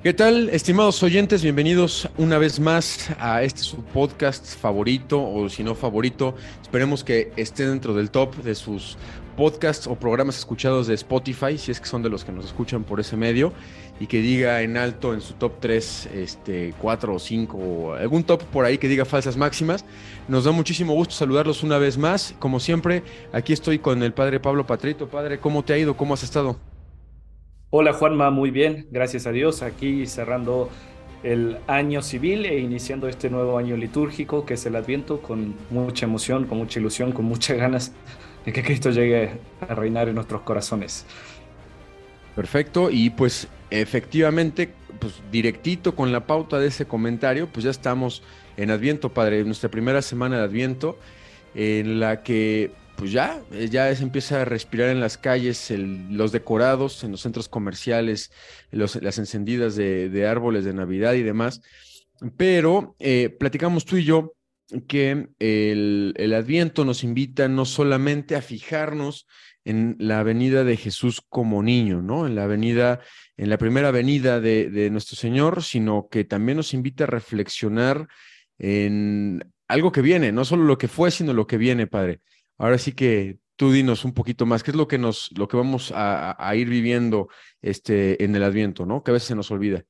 ¿Qué tal, estimados oyentes? Bienvenidos una vez más a este su podcast favorito o si no favorito. Esperemos que esté dentro del top de sus podcasts o programas escuchados de Spotify, si es que son de los que nos escuchan por ese medio, y que diga en alto en su top 3, este, 4 o 5, o algún top por ahí que diga falsas máximas. Nos da muchísimo gusto saludarlos una vez más. Como siempre, aquí estoy con el padre Pablo Patrito. Padre, ¿cómo te ha ido? ¿Cómo has estado? Hola Juanma, muy bien, gracias a Dios, aquí cerrando el año civil e iniciando este nuevo año litúrgico que es el Adviento con mucha emoción, con mucha ilusión, con muchas ganas de que Cristo llegue a reinar en nuestros corazones. Perfecto, y pues efectivamente, pues directito con la pauta de ese comentario, pues ya estamos en Adviento, Padre, nuestra primera semana de Adviento, en la que pues ya, eh, ya se empieza a respirar en las calles, los decorados, en los centros comerciales, las encendidas de, árboles de Navidad y demás. Pero eh, platicamos tú y yo que el, Adviento nos invita no solamente a fijarnos en la venida de Jesús como niño, ¿no? En la venida, en la primera venida de nuestro Señor, sino que también nos invita a reflexionar en algo que viene, no solo lo que fue, sino lo que viene, Padre. Ahora sí que tú dinos un poquito más, ¿qué es lo que nos, lo que vamos a, ir viviendo este, en el Adviento, ¿no? Que a veces se nos olvida.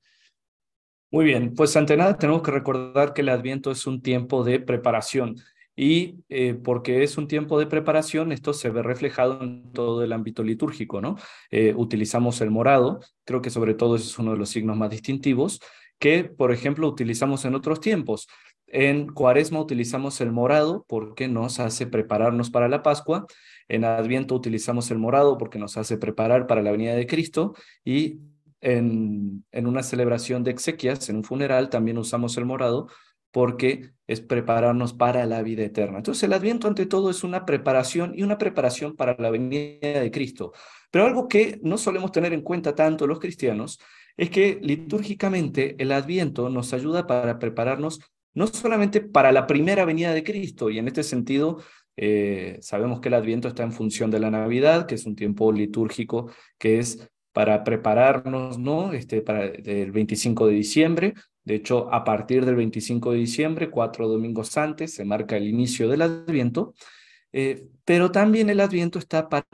Muy bien, pues ante nada tenemos que recordar que el Adviento es un tiempo de preparación y eh, porque es un tiempo de preparación, esto se ve reflejado en todo el ámbito litúrgico, ¿no? Eh, utilizamos el morado, creo que sobre todo es uno de los signos más distintivos, que por ejemplo utilizamos en otros tiempos. En Cuaresma utilizamos el morado porque nos hace prepararnos para la Pascua. En Adviento utilizamos el morado porque nos hace preparar para la venida de Cristo. Y en, en una celebración de exequias, en un funeral, también usamos el morado porque es prepararnos para la vida eterna. Entonces el Adviento ante todo es una preparación y una preparación para la venida de Cristo. Pero algo que no solemos tener en cuenta tanto los cristianos es que litúrgicamente el Adviento nos ayuda para prepararnos no solamente para la primera venida de Cristo, y en este sentido eh, sabemos que el Adviento está en función de la Navidad, que es un tiempo litúrgico que es para prepararnos, ¿no? Este, para el 25 de diciembre. De hecho, a partir del 25 de diciembre, cuatro domingos antes, se marca el inicio del Adviento, eh, pero también el Adviento está para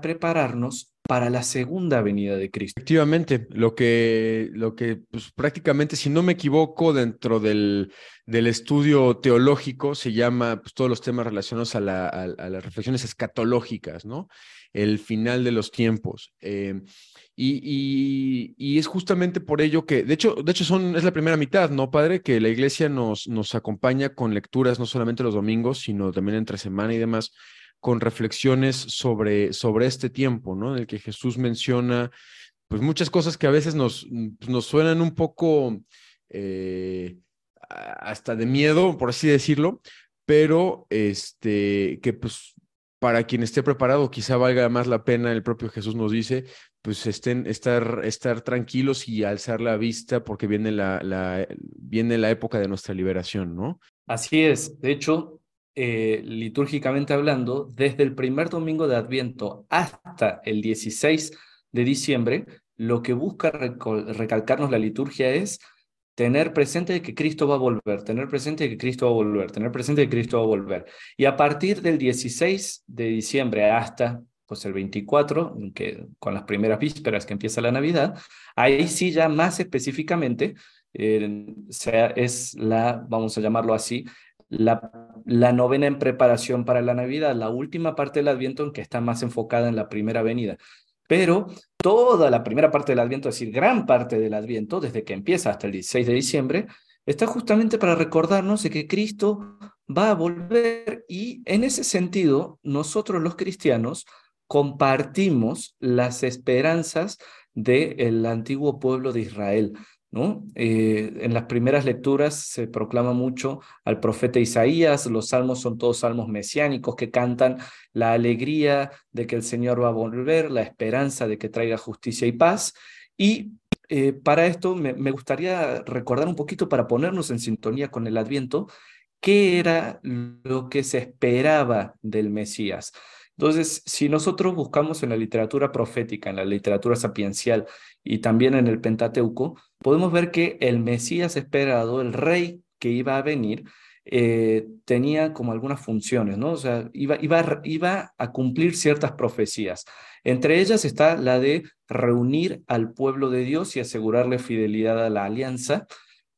prepararnos para la segunda venida de Cristo. Efectivamente, lo que, lo que pues, prácticamente, si no me equivoco, dentro del, del estudio teológico se llama pues, todos los temas relacionados a, la, a, las reflexiones escatológicas, ¿no? El final de los tiempos. Eh, y, y, es justamente por ello que, de hecho, de hecho son, es la primera mitad, ¿no, padre? Que la iglesia nos, nos acompaña con lecturas no solamente los domingos, sino también entre semana y demás con reflexiones sobre, sobre este tiempo, ¿no? En el que Jesús menciona, pues muchas cosas que a veces nos, nos suenan un poco eh, hasta de miedo, por así decirlo, pero este, que pues para quien esté preparado quizá valga más la pena, el propio Jesús nos dice, pues estén, estar, estar tranquilos y alzar la vista porque viene la, viene la época de nuestra liberación, ¿no? Así es. De hecho, eh, litúrgicamente hablando, desde el primer domingo de Adviento hasta el 16 de diciembre, lo que busca recalcarnos la liturgia es tener presente que Cristo va a volver, tener presente que Cristo va a volver, tener presente que Cristo va a volver. Y a partir del 16 de diciembre hasta pues el 24, que, con las primeras vísperas que empieza la Navidad, ahí sí ya más específicamente eh, sea, es la, vamos a llamarlo así, la, novena en preparación para la Navidad, la última parte del Adviento en que está más enfocada en la primera venida. Pero toda la primera parte del Adviento, es decir, gran parte del Adviento, desde que empieza hasta el 16 de diciembre, está justamente para recordarnos de que Cristo va a volver y en ese sentido nosotros los cristianos compartimos las esperanzas del antiguo pueblo de Israel. Eh, en las primeras lecturas se proclama mucho al profeta Isaías, los salmos son todos salmos mesiánicos que cantan la alegría de que el Señor va a volver, la esperanza de que traiga justicia y paz. Y eh, para esto me, gustaría recordar un poquito para ponernos en sintonía con el Adviento, qué era lo que se esperaba del Mesías. Entonces, si nosotros buscamos en la literatura profética, en la literatura sapiencial y también en el Pentateuco, podemos ver que el Mesías esperado, el rey que iba a venir, eh, tenía como algunas funciones, ¿no? O sea, iba, iba, iba a cumplir ciertas profecías. Entre ellas está la de reunir al pueblo de Dios y asegurarle fidelidad a la alianza.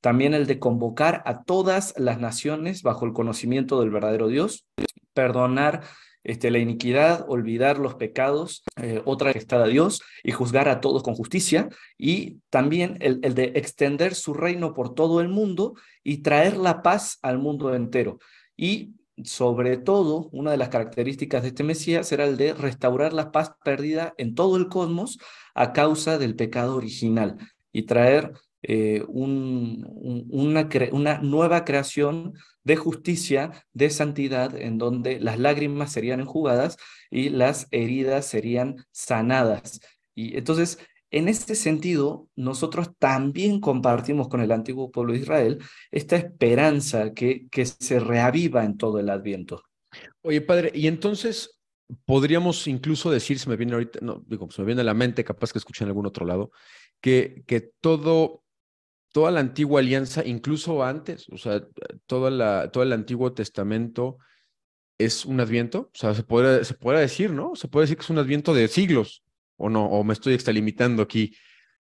También el de convocar a todas las naciones bajo el conocimiento del verdadero Dios, perdonar este, la iniquidad, olvidar los pecados, eh, otra está a Dios y juzgar a todos con justicia, y también el, el, de extender su reino por todo el mundo y traer la paz al mundo entero. Y sobre todo, una de las características de este Mesías era el de restaurar la paz perdida en todo el cosmos a causa del pecado original y traer eh, un, una, una nueva creación de justicia, de santidad, en donde las lágrimas serían enjugadas y las heridas serían sanadas. Y entonces, en este sentido, nosotros también compartimos con el antiguo pueblo de Israel esta esperanza que, que se reaviva en todo el adviento. Oye, padre, y entonces podríamos incluso decir, se me viene ahorita, no, digo, se me viene a la mente, capaz que escuché en algún otro lado, que, que todo toda la antigua alianza, incluso antes, o sea, toda la, todo el Antiguo Testamento es un adviento, o sea, se puede, se decir, ¿no? Se puede decir que es un adviento de siglos, o no, o me estoy extralimitando aquí.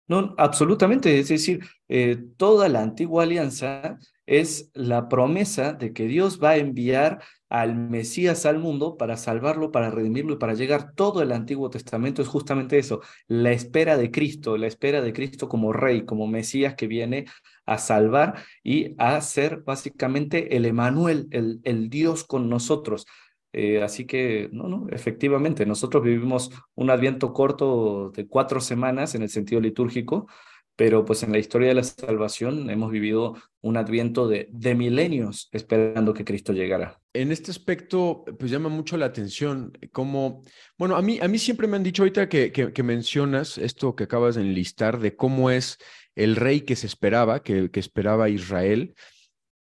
No, absolutamente, es decir, eh, toda la antigua alianza es la promesa de que Dios va a enviar al Mesías al mundo para salvarlo, para redimirlo y para llegar. Todo el Antiguo Testamento es justamente eso, la espera de Cristo, la espera de Cristo como rey, como Mesías que viene a salvar y a ser básicamente el Emanuel, el, el Dios con nosotros. Eh, así que, no, no, efectivamente, nosotros vivimos un adviento corto de cuatro semanas en el sentido litúrgico, pero pues en la historia de la salvación hemos vivido un adviento de, de milenios esperando que Cristo llegara. En este aspecto, pues llama mucho la atención como, bueno, a mí, a mí siempre me han dicho ahorita que, que, mencionas esto que acabas de enlistar de cómo es el rey que se esperaba, que, que esperaba Israel.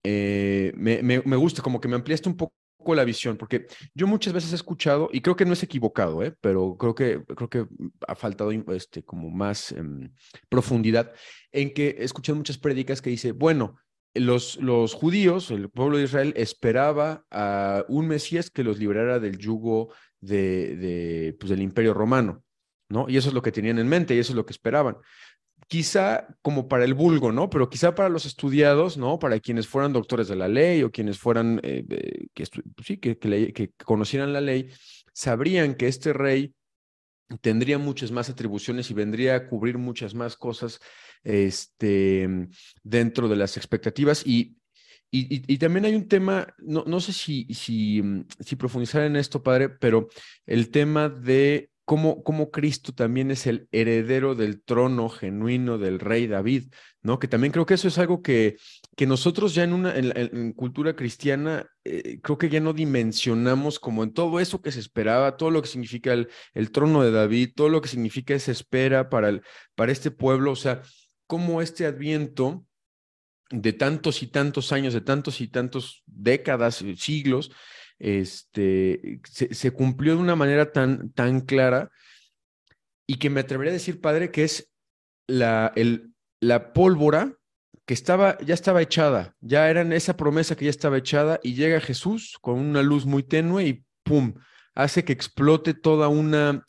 Eh, me, me, me, gusta, como que me ampliaste un poco la visión, porque yo muchas veces he escuchado, y creo que no es equivocado, ¿eh? pero creo que, creo que ha faltado este, como más eh, profundidad, en que he escuchado muchas prédicas que dice, bueno, los, los judíos, el pueblo de Israel, esperaba a un Mesías que los librara del yugo de, de, pues, del imperio romano, ¿no? Y eso es lo que tenían en mente y eso es lo que esperaban quizá como para el vulgo, ¿no? Pero quizá para los estudiados, ¿no? Para quienes fueran doctores de la ley o quienes fueran, eh, que, sí, que, conocieran la ley, sabrían que este rey tendría muchas más atribuciones y vendría a cubrir muchas más cosas este, dentro de las expectativas. Y, y, y, también hay un tema, no, no sé si, si, si profundizar en esto, padre, pero el tema de cómo, Cristo también es el heredero del trono genuino del rey David, ¿no? Que también creo que eso es algo que, que nosotros ya en una en, cultura cristiana eh, creo que ya no dimensionamos como en todo eso que se esperaba, todo lo que significa el, el trono de David, todo lo que significa esa espera para, el, para este pueblo, o sea, cómo este adviento de tantos y tantos años, de tantos y tantos décadas, siglos, este, se, cumplió de una manera tan, tan clara y que me atrevería a decir, padre, que es la, el, la pólvora que estaba, ya estaba echada, ya era esa promesa que ya estaba echada y llega Jesús con una luz muy tenue y ¡pum! hace que explote toda una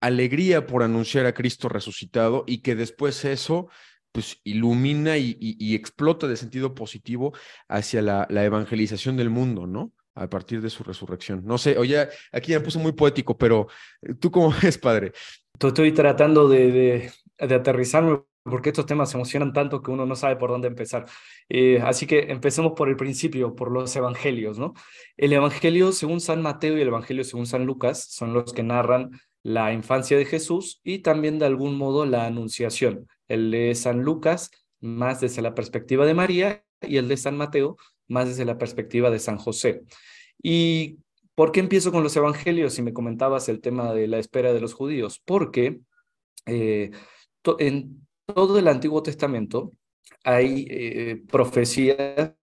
alegría por anunciar a Cristo resucitado y que después eso pues ilumina y, explota de sentido positivo hacia la, la evangelización del mundo, ¿no? A partir de su resurrección. No sé, oye, aquí ya me puso muy poético, pero eh, ¿tú cómo ves, padre? Estoy tratando de, de, aterrizarme porque estos temas emocionan tanto que uno no sabe por dónde empezar. Eh, así que empecemos por el principio, por los evangelios, ¿no? El evangelio según San Mateo y el evangelio según San Lucas son los que narran la infancia de Jesús y también de algún modo la anunciación. El de San Lucas más desde la perspectiva de María y el de San Mateo más desde la perspectiva de San José. ¿Y por qué empiezo con los evangelios? Si me comentabas el tema de la espera de los judíos, porque eh, en todo el Antiguo Testamento hay eh, profecías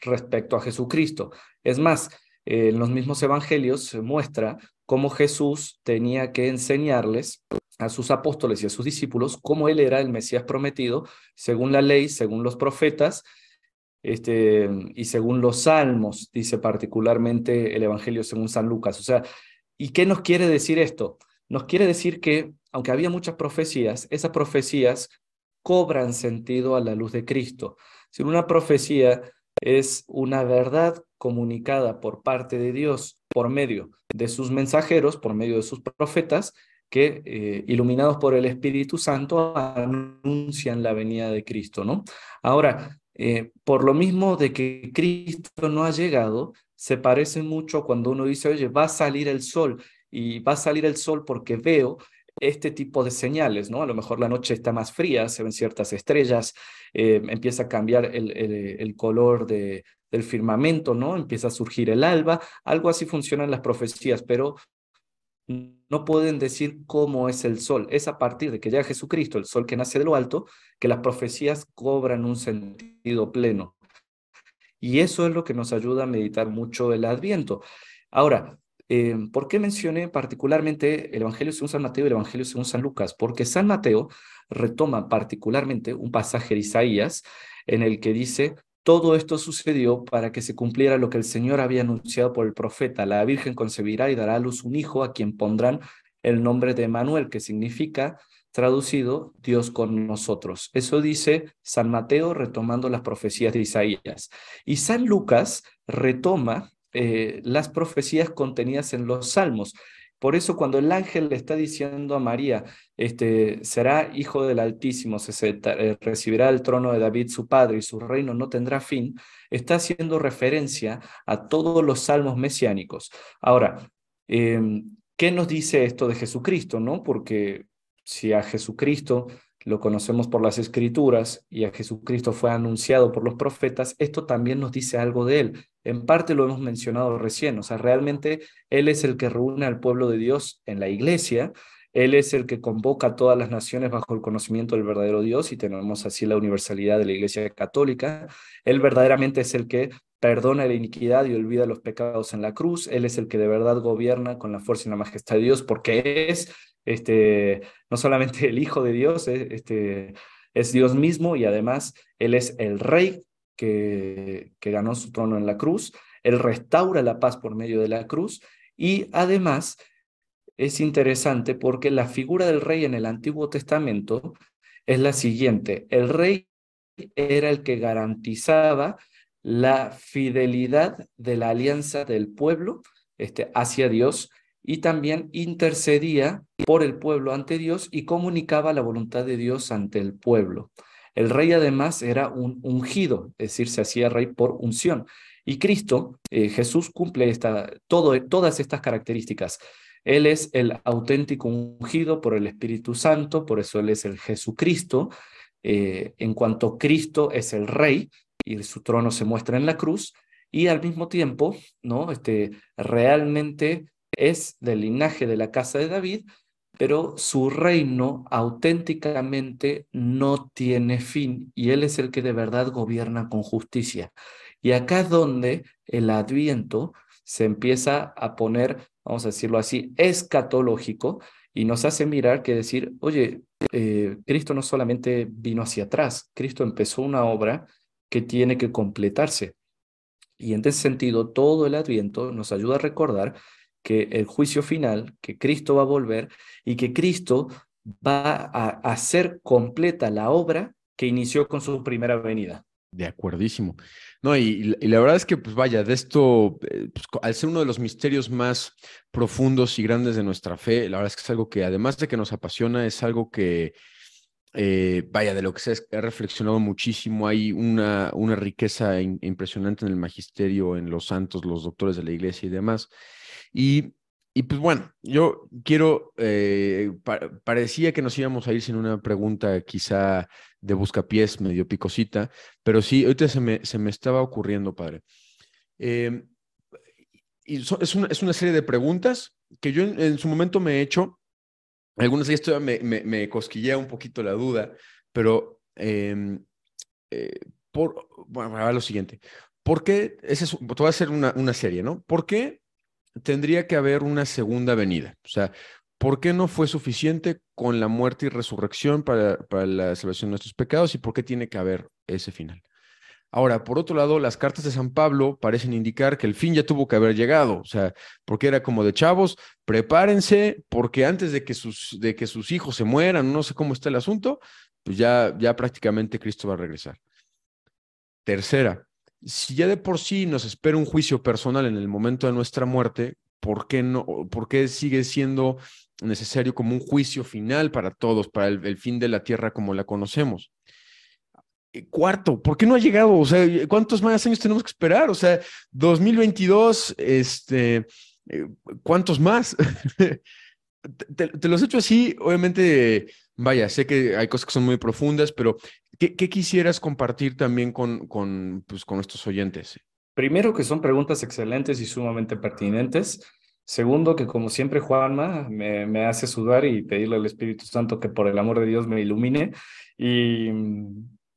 respecto a Jesucristo. Es más, en los mismos evangelios se muestra cómo Jesús tenía que enseñarles a sus apóstoles y a sus discípulos cómo él era el Mesías prometido, según la ley, según los profetas, este, y según los salmos, dice particularmente el Evangelio según San Lucas. O sea, ¿y qué nos quiere decir esto? Nos quiere decir que, aunque había muchas profecías, esas profecías cobran sentido a la luz de Cristo. Si una profecía es una verdad comunicada por parte de Dios por medio de sus mensajeros, por medio de sus profetas, que eh, iluminados por el Espíritu Santo anuncian la venida de Cristo, ¿no? Ahora, eh, por lo mismo de que Cristo no ha llegado, se parece mucho cuando uno dice, oye, va a salir el sol, y va a salir el sol porque veo este tipo de señales, ¿no? A lo mejor la noche está más fría, se ven ciertas estrellas, eh, empieza a cambiar el, color de, del firmamento, ¿no? Empieza a surgir el alba, algo así funcionan las profecías, pero no pueden decir cómo es el sol. Es a partir de que llega Jesucristo, el sol que nace de lo alto, que las profecías cobran un sentido pleno. Y eso es lo que nos ayuda a meditar mucho el Adviento. Ahora, eh, ¿por qué mencioné particularmente el Evangelio según San Mateo y el Evangelio según San Lucas? Porque San Mateo retoma particularmente un pasaje de Isaías en el que dice, todo esto sucedió para que se cumpliera lo que el Señor había anunciado por el profeta. La Virgen concebirá y dará a luz un hijo a quien pondrán el nombre de Manuel, que significa, traducido, Dios con nosotros. Eso dice San Mateo retomando las profecías de Isaías. Y San Lucas retoma eh, las profecías contenidas en los salmos. Por eso cuando el ángel le está diciendo a María, este, será hijo del Altísimo, se, eh, recibirá el trono de David su padre y su reino no tendrá fin, está haciendo referencia a todos los salmos mesiánicos. Ahora, em, ¿qué nos dice esto de Jesucristo? no? Porque si a Jesucristo lo conocemos por las escrituras y a Jesucristo fue anunciado por los profetas, esto también nos dice algo de él. En parte lo hemos mencionado recién, o sea, realmente Él es el que reúne al pueblo de Dios en la iglesia, Él es el que convoca a todas las naciones bajo el conocimiento del verdadero Dios y tenemos así la universalidad de la iglesia católica. Él verdaderamente es el que perdona la iniquidad y olvida los pecados en la cruz, Él es el que de verdad gobierna con la fuerza y la majestad de Dios porque es este, no solamente el Hijo de Dios, eh, este, es Dios mismo y además Él es el Rey que, ganó su trono en la cruz. Él restaura la paz por medio de la cruz y además es interesante porque la figura del rey en el Antiguo Testamento es la siguiente. El rey era el que garantizaba la fidelidad de la alianza del pueblo este, hacia Dios y también intercedía por el pueblo ante Dios y comunicaba la voluntad de Dios ante el pueblo. El rey además era un ungido, es decir, se hacía rey por unción. Y Cristo, eh, Jesús, cumple esta, todas estas características. Él es el auténtico ungido por el Espíritu Santo, por eso Él es el Jesucristo. Eh, en cuanto Cristo es el rey y su trono se muestra en la cruz, y al mismo tiempo, ¿no? Este, realmente es del linaje de la casa de David, pero su reino auténticamente no tiene fin y Él es el que de verdad gobierna con justicia. Y acá es donde el adviento se empieza a poner, vamos a decirlo así, escatológico y nos hace mirar que decir, oye, eh, Cristo no solamente vino hacia atrás, Cristo empezó una obra que tiene que completarse. Y en ese sentido, todo el adviento nos ayuda a recordar que el juicio final, que Cristo va a volver y que Cristo va a hacer completa la obra que inició con su primera venida. De acuerdísimo. No, y, la verdad es que, pues vaya, de esto, eh, pues, al ser uno de los misterios más profundos y grandes de nuestra fe, la verdad es que es algo que, además de que nos apasiona, es algo que, eh, vaya, de lo que se ha reflexionado muchísimo. Hay una, una riqueza impresionante en el magisterio, en los santos, los doctores de la iglesia y demás. Y, y pues bueno, yo quiero, eh, parecía que nos íbamos a ir sin una pregunta quizá de buscapiés, medio picosita, pero sí, ahorita se me, se me estaba ocurriendo, padre. Em, y es, una, es una serie de preguntas que yo en, su momento me he hecho. Algunas de ellas me, me, cosquillea un poquito la duda, pero em, eh, por, bueno, a lo siguiente. ¿por qué? Ese es, a hacer una, una serie, ¿no? ¿Por qué tendría que haber una segunda venida? O sea, ¿por qué no fue suficiente con la muerte y resurrección para, la salvación de nuestros pecados y por qué tiene que haber ese final? Ahora, por otro lado, las cartas de San Pablo parecen indicar que el fin ya tuvo que haber llegado, o sea, porque era como de chavos, prepárense, porque antes de que sus, de que sus hijos se mueran, no sé cómo está el asunto, pues ya, ya prácticamente Cristo va a regresar. Tercera, si ya de por sí nos espera un juicio personal en el momento de nuestra muerte, ¿por qué, no, por qué sigue siendo necesario como un juicio final para todos, para el fin de la tierra como la conocemos? Eh, cuarto, ¿por qué no ha llegado? O sea, ¿cuántos más años tenemos que esperar? O sea, 2022, este, eh, ¿cuántos más? te, los he hecho así, obviamente, vaya, sé que hay cosas que son muy profundas, pero ¿qué, quisieras compartir también con, con, pues, con nuestros oyentes? Primero, que son preguntas excelentes y sumamente pertinentes. Segundo, que como siempre Juanma me, me hace sudar y pedirle al Espíritu Santo que por el amor de Dios me ilumine. Y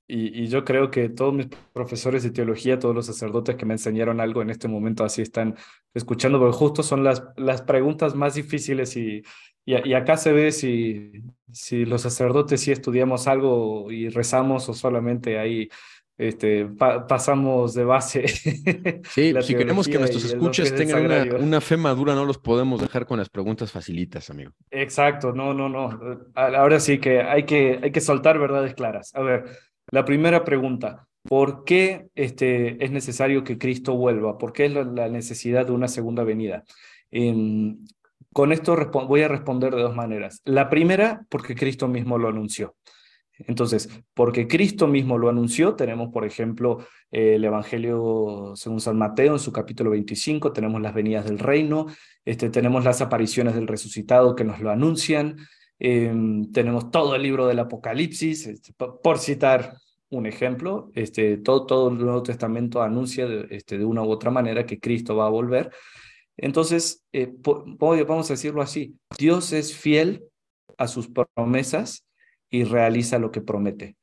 y, yo creo que todos mis profesores de teología, todos los sacerdotes que me enseñaron algo en este momento así están escuchando, porque justo son las, las preguntas más difíciles y, y, acá se ve si, si los sacerdotes sí estudiamos algo y rezamos o solamente ahí este, pasamos de base. Sí, si queremos que nuestros escuchas tengan una, una, fe madura, no los podemos dejar con las preguntas facilitas, amigo. Exacto, no, no, no. Ahora sí que hay que, hay que soltar verdades claras. A ver, la primera pregunta, ¿por qué este, es necesario que Cristo vuelva? ¿Por qué es la, necesidad de una segunda venida? Con esto voy a responder de dos maneras. La primera, porque Cristo mismo lo anunció. Entonces, porque Cristo mismo lo anunció, tenemos, por ejemplo, el Evangelio según San Mateo en su capítulo 25, tenemos las venidas del reino, este, tenemos las apariciones del resucitado que nos lo anuncian, em, tenemos todo el libro del Apocalipsis, este, por citar un ejemplo, este, todo, todo el Nuevo Testamento anuncia de, este, de una u otra manera que Cristo va a volver. Entonces, eh, vamos a decirlo así, Dios es fiel a sus promesas y realiza lo que promete.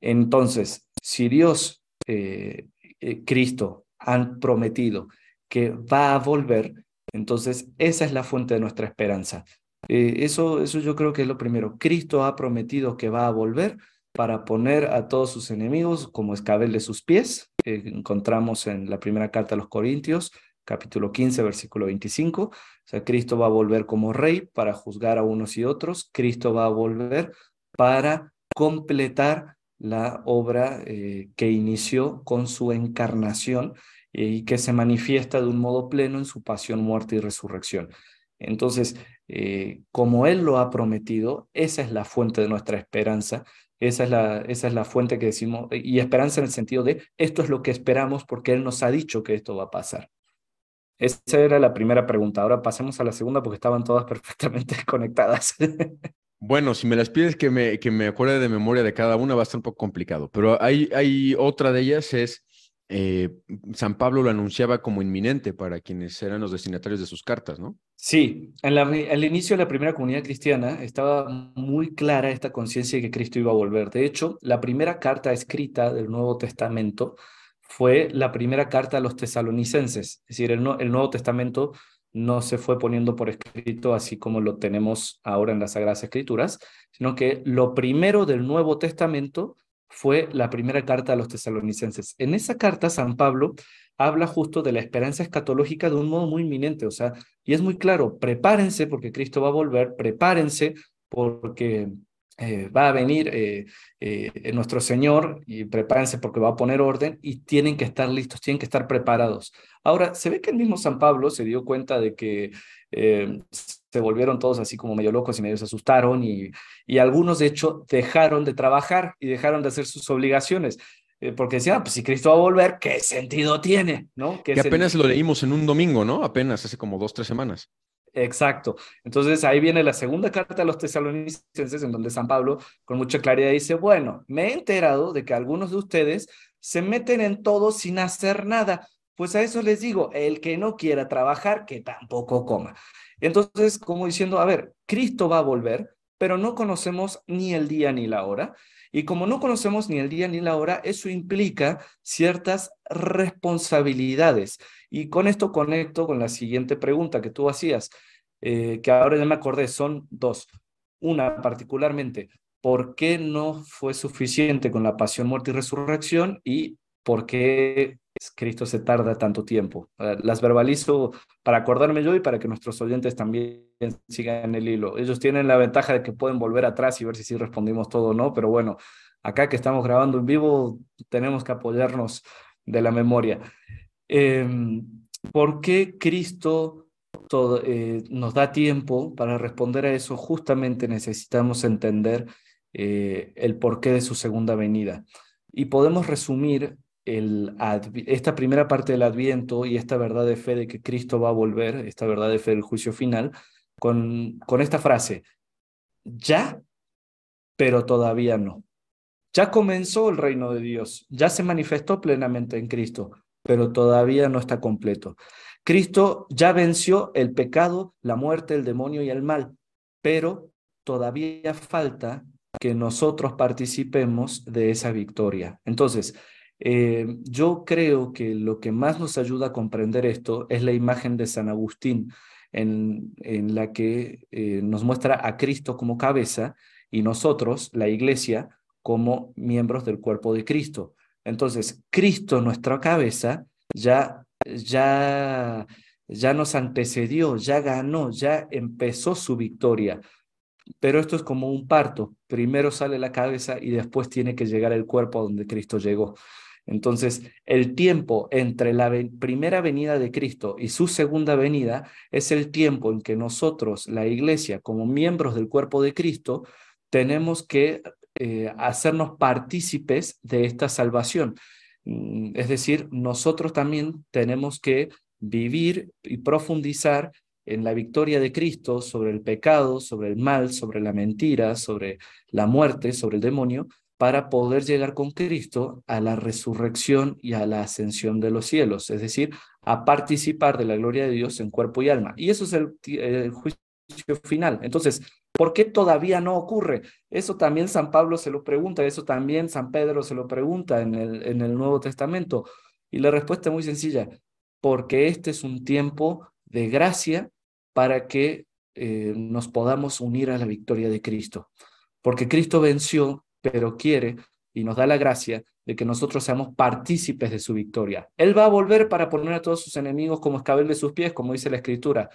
Entonces, si Dios, eh, eh, Cristo, han prometido que va a volver, entonces esa es la fuente de nuestra esperanza. eso, eso yo creo que es lo primero. Cristo ha prometido que va a volver, para poner a todos sus enemigos como escabel de sus pies. encontramos en la primera carta a los Corintios, capítulo 15, versículo 25. O sea, Cristo va a volver como rey para juzgar a unos y otros. Cristo va a volver para completar la obra eh, que inició con su encarnación y que se manifiesta de un modo pleno en su pasión, muerte y resurrección. Entonces, eh, como Él lo ha prometido, esa es la fuente de nuestra esperanza esa es, la, esa es la fuente que decimos, y esperanza en el sentido de esto es lo que esperamos porque Él nos ha dicho que esto va a pasar. Esa era la primera pregunta. Ahora pasemos a la segunda porque estaban todas perfectamente conectadas. Bueno, si me las pides que me, que me acuerde de memoria de cada una va a estar un poco complicado, pero hay, hay otra de ellas es eh, San Pablo lo anunciaba como inminente para quienes eran los destinatarios de sus cartas, ¿no? Sí, en al inicio de la primera comunidad cristiana estaba muy clara esta conciencia de que Cristo iba a volver. De hecho, la primera carta escrita del Nuevo Testamento fue la primera carta a los tesalonicenses. Es decir, el, Nuevo Testamento no se fue poniendo por escrito así como lo tenemos ahora en las Sagradas Escrituras, sino que lo primero del Nuevo Testamento fue la primera carta a los tesalonicenses. En esa carta, San Pablo habla justo de la esperanza escatológica de un modo muy inminente, o sea, y es muy claro, prepárense porque Cristo va a volver, prepárense porque eh, va a venir eh, eh, nuestro Señor y prepárense porque va a poner orden y tienen que estar listos, tienen que estar preparados. Ahora, se ve que el mismo San Pablo se dio cuenta de que se volvieron todos así como medio locos y medio se asustaron y, y algunos de hecho dejaron de trabajar y dejaron de hacer sus obligaciones. porque decían, ah, pues si Cristo va a volver, ¿qué sentido tiene? ¿No? que apenas lo leímos en un domingo, ¿no? Apenas hace como dos, tres semanas. Exacto. Entonces ahí viene la segunda carta a los tesalonicenses, en donde San Pablo con mucha claridad dice, bueno, me he enterado de que algunos de ustedes se meten en todo sin hacer nada. Pues a eso les digo, el que no quiera trabajar, que tampoco coma. Entonces, como diciendo, a ver, Cristo va a volver, pero no conocemos ni el día ni la hora. Y como no conocemos ni el día ni la hora, eso implica ciertas responsabilidades. Y con esto conecto con la siguiente pregunta que tú hacías, eh, que ahora ya me acordé, son dos. Una particularmente, ¿por qué no fue suficiente con la pasión, muerte y resurrección? Y ¿por qué Cristo se tarda tanto tiempo? Eh, las verbalizo para acordarme yo y para que nuestros oyentes también sigan el hilo. Ellos tienen la ventaja de que pueden volver atrás y ver si sí respondimos todo o no, pero bueno, acá que estamos grabando en vivo, tenemos que apoyarnos de la memoria. Em, ¿Por qué Cristo eh, nos da tiempo para responder a eso? Justamente necesitamos entender eh, el porqué de su segunda venida. Y podemos resumir esta primera parte del Adviento y esta verdad de fe de que Cristo va a volver, esta verdad de fe del juicio final, con, con esta frase, ya, pero todavía no. Ya comenzó el reino de Dios, ya se manifestó plenamente en Cristo, pero todavía no está completo. Cristo ya venció el pecado, la muerte, el demonio y el mal, pero todavía falta que nosotros participemos de esa victoria. Entonces, eh, yo creo que lo que más nos ayuda a comprender esto es la imagen de San Agustín, en, en la que eh, nos muestra a Cristo como cabeza y nosotros, la iglesia, como miembros del cuerpo de Cristo. Entonces, Cristo, nuestra cabeza, ya, ya, ya nos antecedió, ya ganó, ya empezó su victoria. Pero esto es como un parto. Primero sale la cabeza y después tiene que llegar el cuerpo a donde Cristo llegó. Entonces, el tiempo entre la primera venida de Cristo y su segunda venida es el tiempo en que nosotros, la iglesia, como miembros del cuerpo de Cristo, tenemos que eh, hacernos partícipes de esta salvación. Mm, es decir, nosotros también tenemos que vivir y profundizar en la victoria de Cristo sobre el pecado, sobre el mal, sobre la mentira, sobre la muerte, sobre el demonio, para poder llegar con Cristo a la resurrección y a la ascensión de los cielos, es decir, a participar de la gloria de Dios en cuerpo y alma. Y eso es el, juicio final. Entonces, ¿por qué todavía no ocurre? Eso también San Pablo se lo pregunta, eso también San Pedro se lo pregunta en el, en el Nuevo Testamento. Y la respuesta es muy sencilla, porque este es un tiempo de gracia para que eh, nos podamos unir a la victoria de Cristo. Porque Cristo venció, pero quiere y nos da la gracia de que nosotros seamos partícipes de su victoria. Él va a volver para poner a todos sus enemigos como escabel de sus pies, como dice la Escritura,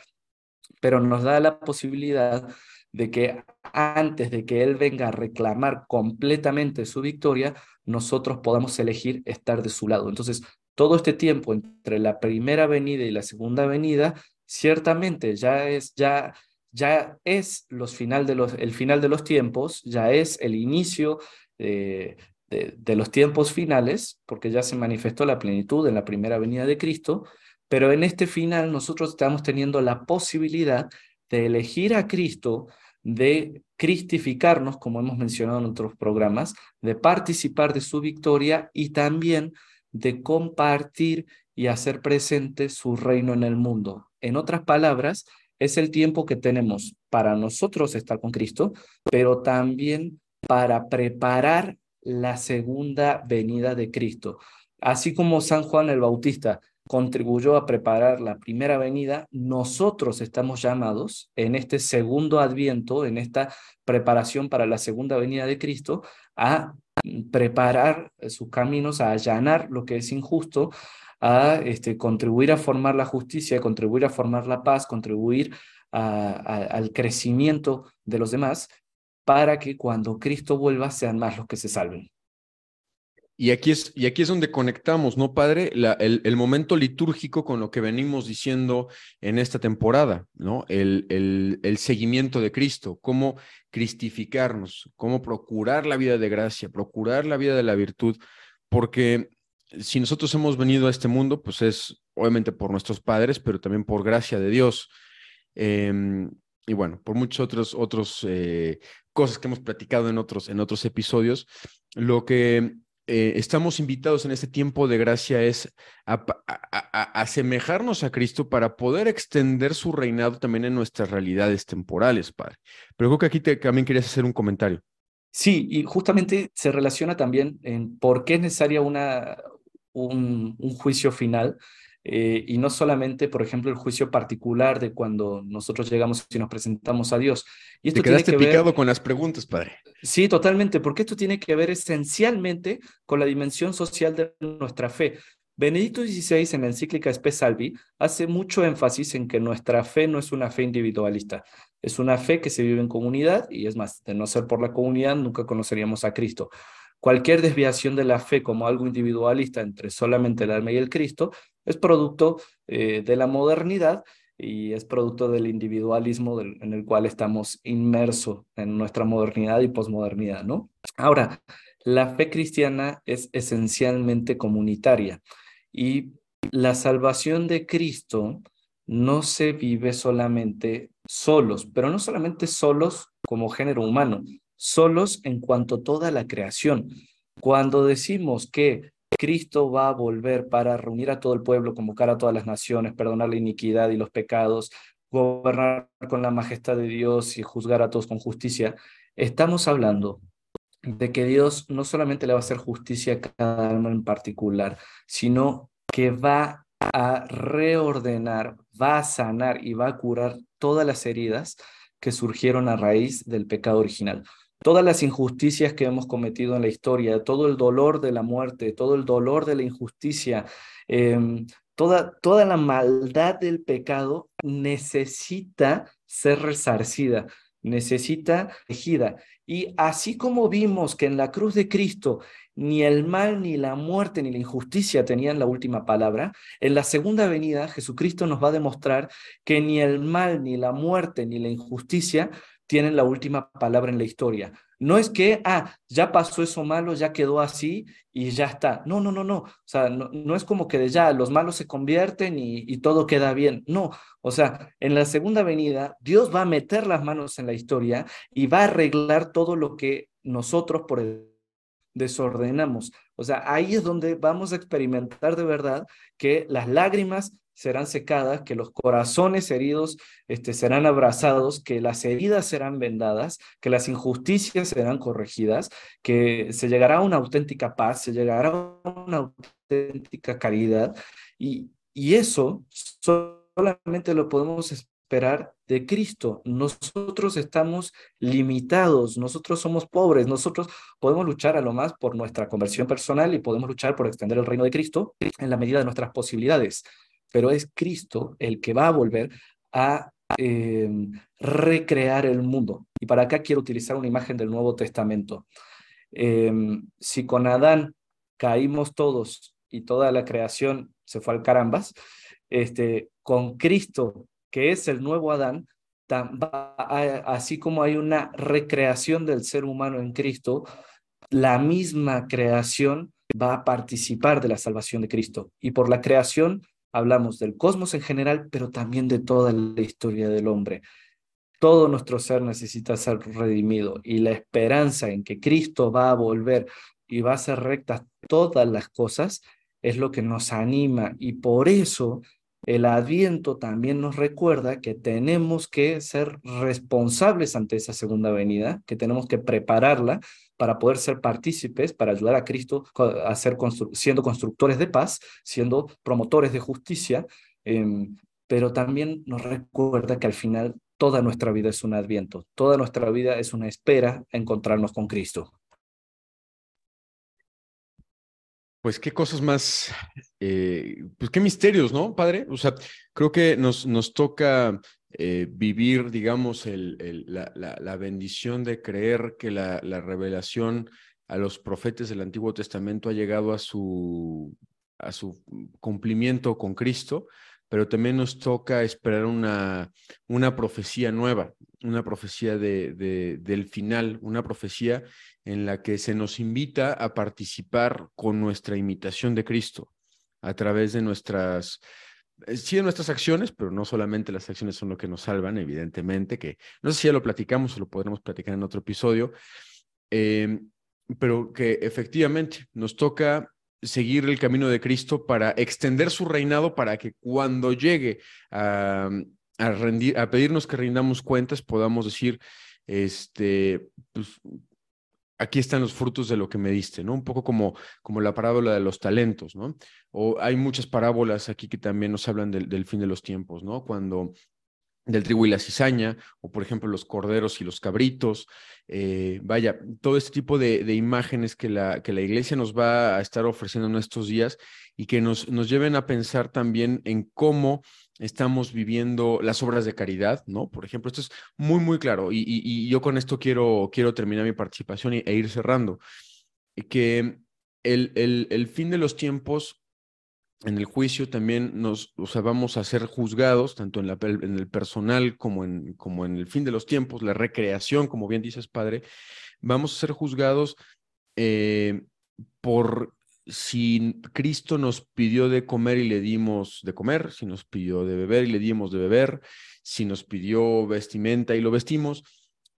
pero nos da la posibilidad de que antes de que Él venga a reclamar completamente su victoria, nosotros podamos elegir estar de su lado. Entonces, todo este tiempo entre la primera venida y la segunda venida ciertamente ya es, ya, ya es final de los, el final de los tiempos, ya es el inicio de, de, los tiempos finales, porque ya se manifestó la plenitud en la primera venida de Cristo, pero en este final nosotros estamos teniendo la posibilidad de elegir a Cristo, de cristificarnos, como hemos mencionado en otros programas, de participar de su victoria y también de compartir y hacer presente su reino en el mundo. En otras palabras, es el tiempo que tenemos para nosotros estar con Cristo, pero también para preparar la segunda venida de Cristo. Así como San Juan el Bautista contribuyó a preparar la primera venida, nosotros estamos llamados en este segundo adviento, en esta preparación para la segunda venida de Cristo, a preparar sus caminos, a allanar lo que es injusto, a este, contribuir a formar la justicia, contribuir a formar la paz, contribuir al crecimiento de los demás, para que cuando Cristo vuelva sean más los que se salven. Y aquí es, y aquí es donde conectamos, ¿no, padre? El, el, momento litúrgico con lo que venimos diciendo en esta temporada, ¿no? El, el, el seguimiento de Cristo, cómo cristificarnos, cómo procurar la vida de gracia, procurar la vida de la virtud, porque si nosotros hemos venido a este mundo, pues es obviamente por nuestros padres, pero también por gracia de Dios. Eh, y bueno, por muchos otros, otros eh, cosas que hemos platicado en otros, en otros episodios, lo que eh, estamos invitados en este tiempo de gracia es a, asemejarnos a Cristo para poder extender su reinado también en nuestras realidades temporales, Padre. Pero creo que aquí también querías hacer un comentario. Sí, y justamente se relaciona también en por qué es necesaria una, un, un juicio final eh, y no solamente, por ejemplo, el juicio particular de cuando nosotros llegamos y nos presentamos a Dios. Y esto Te quedaste tiene que picado con las preguntas, padre. Sí, totalmente, porque esto tiene que ver esencialmente con la dimensión social de nuestra fe. Benedicto XVI en la encíclica Spe Salvi hace mucho énfasis en que nuestra fe no es una fe individualista, es una fe que se vive en comunidad y es más, de no ser por la comunidad nunca conoceríamos a Cristo. Cualquier desviación de la fe como algo individualista entre solamente el alma y el Cristo es producto eh, de la modernidad y es producto del individualismo en el cual estamos inmersos en nuestra modernidad y posmodernidad, ¿no? Ahora, la fe cristiana es esencialmente comunitaria y la salvación de Cristo no se vive solamente solos, pero no solamente solos como género humano, solos en cuanto a toda la creación. Cuando decimos que Cristo va a volver para reunir a todo el pueblo, convocar a todas las naciones, perdonar la iniquidad y los pecados, gobernar con la majestad de Dios y juzgar a todos con justicia, estamos hablando de que Dios no solamente le va a hacer justicia a cada alma en particular, sino que va a reordenar, va a sanar y va a curar todas las heridas que surgieron a raíz del pecado original todas las injusticias que hemos cometido en la historia, todo el dolor de la muerte, todo el dolor de la injusticia, em, toda, toda la maldad del pecado necesita ser resarcida, necesita tejida. Y así como vimos que en la cruz de Cristo ni el mal, ni la muerte, ni la injusticia tenían la última palabra, en la segunda venida Jesucristo nos va a demostrar que ni el mal, ni la muerte, ni la injusticia tienen la última palabra en la historia. No es que, ah, ya pasó eso malo, ya quedó así y ya está. No, no, no, no. O sea, no, es como que de ya los malos se convierten y, y, todo queda bien. No, o sea, en la segunda venida, Dios va a meter las manos en la historia y va a arreglar todo lo que nosotros por el desordenamos. O sea, ahí es donde vamos a experimentar de verdad que las lágrimas serán secadas, que los corazones heridos este, serán abrazados, que las heridas serán vendadas, que las injusticias serán corregidas, que se llegará a una auténtica paz, se llegará a una auténtica caridad. Y, y eso solamente lo podemos esperar de Cristo. Nosotros estamos limitados, nosotros somos pobres, nosotros podemos luchar a lo más por nuestra conversión personal y podemos luchar por extender el reino de Cristo en la medida de nuestras posibilidades pero es Cristo el que va a volver a em, recrear el mundo. Y para acá quiero utilizar una imagen del Nuevo Testamento. Em, si con Adán caímos todos y toda la creación se fue al carambas, este, con Cristo, que es el nuevo Adán, así como hay una recreación del ser humano en Cristo, la misma creación va a participar de la salvación de Cristo. Y por la creación hablamos del cosmos en general, pero también de toda la historia del hombre. Todo nuestro ser necesita ser redimido y la esperanza en que Cristo va a volver y va a hacer rectas todas las cosas es lo que nos anima y por eso el adviento también nos recuerda que tenemos que ser responsables ante esa segunda venida, que tenemos que prepararla para poder ser partícipes, para ayudar a Cristo a ser siendo constructores de paz, siendo promotores de justicia, em, pero también nos recuerda que al final toda nuestra vida es un adviento, toda nuestra vida es una espera a encontrarnos con Cristo. Pues qué cosas más, eh, pues qué misterios, ¿no, padre? O sea, creo que nos, nos toca eh, vivir, digamos, la, bendición de creer que la, la, revelación a los profetas del Antiguo Testamento ha llegado a su, cumplimiento con Cristo, pero también nos toca esperar una, profecía nueva, una profecía de, de, del final, una profecía en la que se nos invita a participar con nuestra imitación de Cristo a través de nuestras, sí de nuestras acciones, pero no solamente las acciones son lo que nos salvan, evidentemente, que no sé si ya lo platicamos o lo podremos platicar en otro episodio, em, pero que efectivamente nos toca seguir el camino de Cristo para extender su reinado para que cuando llegue a, a, rendir, a pedirnos que rindamos cuentas podamos decir, este, pues, aquí están los frutos de lo que me diste, ¿no? Un poco como, como la parábola de los talentos, ¿no? O hay muchas parábolas aquí que también nos hablan del, fin de los tiempos, ¿no? Cuando del trigo y la cizaña, o por ejemplo los corderos y los cabritos. Eh, vaya, todo este tipo de, de, imágenes que la, que la iglesia nos va a estar ofreciendo en estos días y que nos, nos lleven a pensar también en cómo estamos viviendo las obras de caridad, ¿no? Por ejemplo, esto es muy, muy claro y, yo con esto quiero, quiero terminar mi participación e, ir cerrando. Que el, el, el fin de los tiempos en el juicio también nos, o sea, vamos a ser juzgados, tanto en, la, en el personal como en, como en el fin de los tiempos, la recreación, como bien dices, padre, vamos a ser juzgados eh, por si Cristo nos pidió de comer y le dimos de comer, si nos pidió de beber y le dimos de beber, si nos pidió vestimenta y lo vestimos,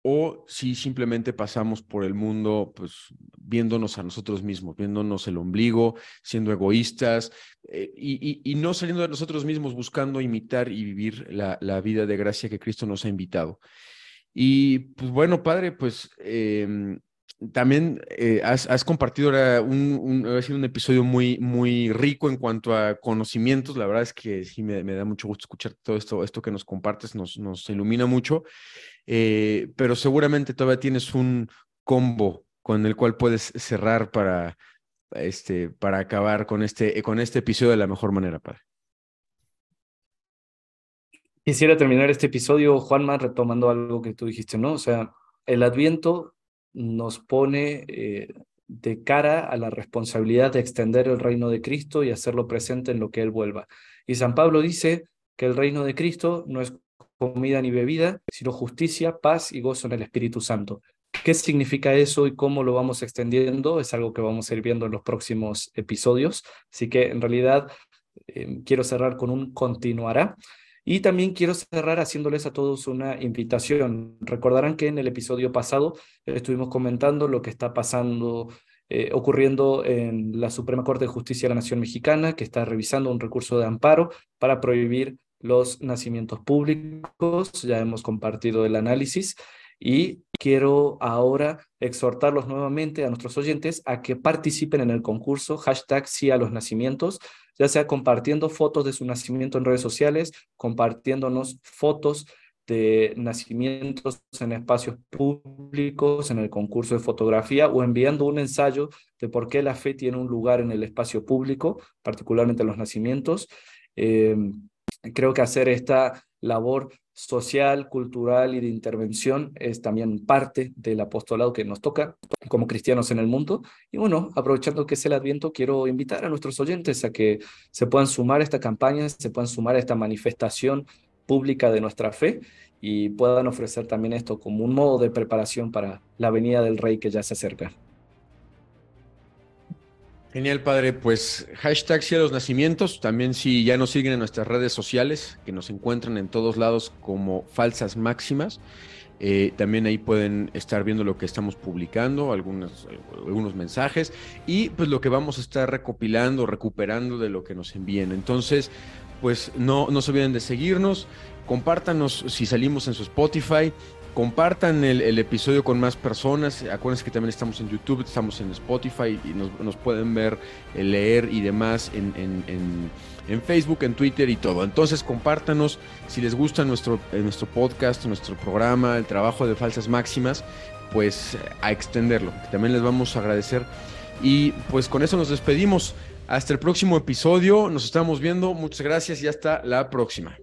o si simplemente pasamos por el mundo pues viéndonos a nosotros mismos, viéndonos el ombligo, siendo egoístas eh, y, no saliendo de nosotros mismos buscando imitar y vivir la, vida de gracia que Cristo nos ha invitado. Y pues bueno, Padre, pues eh, también eh, has, compartido ahora un, un, episodio muy, muy rico en cuanto a conocimientos. La verdad es que sí me, me da mucho gusto escuchar todo esto, esto que nos compartes, nos, nos ilumina mucho. Eh, pero seguramente todavía tienes un combo con el cual puedes cerrar para, este, para acabar con este, con este episodio de la mejor manera, padre. Quisiera terminar este episodio, Juanma, retomando algo que tú dijiste, ¿no? O sea, el Adviento nos pone eh, de cara a la responsabilidad de extender el reino de Cristo y hacerlo presente en lo que Él vuelva. Y San Pablo dice que el reino de Cristo no es comida ni bebida, sino justicia, paz y gozo en el Espíritu Santo. ¿Qué significa eso y cómo lo vamos extendiendo? Es algo que vamos a ir viendo en los próximos episodios. Así que en realidad eh, quiero cerrar con un continuará. Y también quiero cerrar haciéndoles a todos una invitación. Recordarán que en el episodio pasado estuvimos comentando lo que está pasando, eh, ocurriendo en la Suprema Corte de Justicia de la Nación Mexicana, que está revisando un recurso de amparo para prohibir los nacimientos públicos, ya hemos compartido el análisis y quiero ahora exhortarlos nuevamente a nuestros oyentes a que participen en el concurso hashtag sí los nacimientos, ya sea compartiendo fotos de su nacimiento en redes sociales, compartiéndonos fotos de nacimientos en espacios públicos, en el concurso de fotografía o enviando un ensayo de por qué la fe tiene un lugar en el espacio público, particularmente los nacimientos. Eh, Creo que hacer esta labor social, cultural y de intervención es también parte del apostolado que nos toca como cristianos en el mundo. Y bueno, aprovechando que es el Adviento, quiero invitar a nuestros oyentes a que se puedan sumar a esta campaña, se puedan sumar a esta manifestación pública de nuestra fe y puedan ofrecer también esto como un modo de preparación para la venida del Rey que ya se acerca. Genial, padre. Pues hashtag los Nacimientos. También si ya nos siguen en nuestras redes sociales, que nos encuentran en todos lados como falsas máximas. Eh, también ahí pueden estar viendo lo que estamos publicando, algunos, algunos mensajes y pues lo que vamos a estar recopilando, recuperando de lo que nos envíen. Entonces, pues no, no se olviden de seguirnos, compártanos si salimos en su Spotify, compartan el, episodio con más personas. Acuérdense que también estamos en YouTube, estamos en Spotify y nos, pueden ver, eh, leer y demás en, Facebook, en Twitter y todo. Entonces, compártanos si les gusta nuestro, eh, nuestro podcast, nuestro programa, el trabajo de falsas máximas, pues a extenderlo. También les vamos a agradecer. Y pues con eso nos despedimos. Hasta el próximo episodio. Nos estamos viendo. Muchas gracias y hasta la próxima.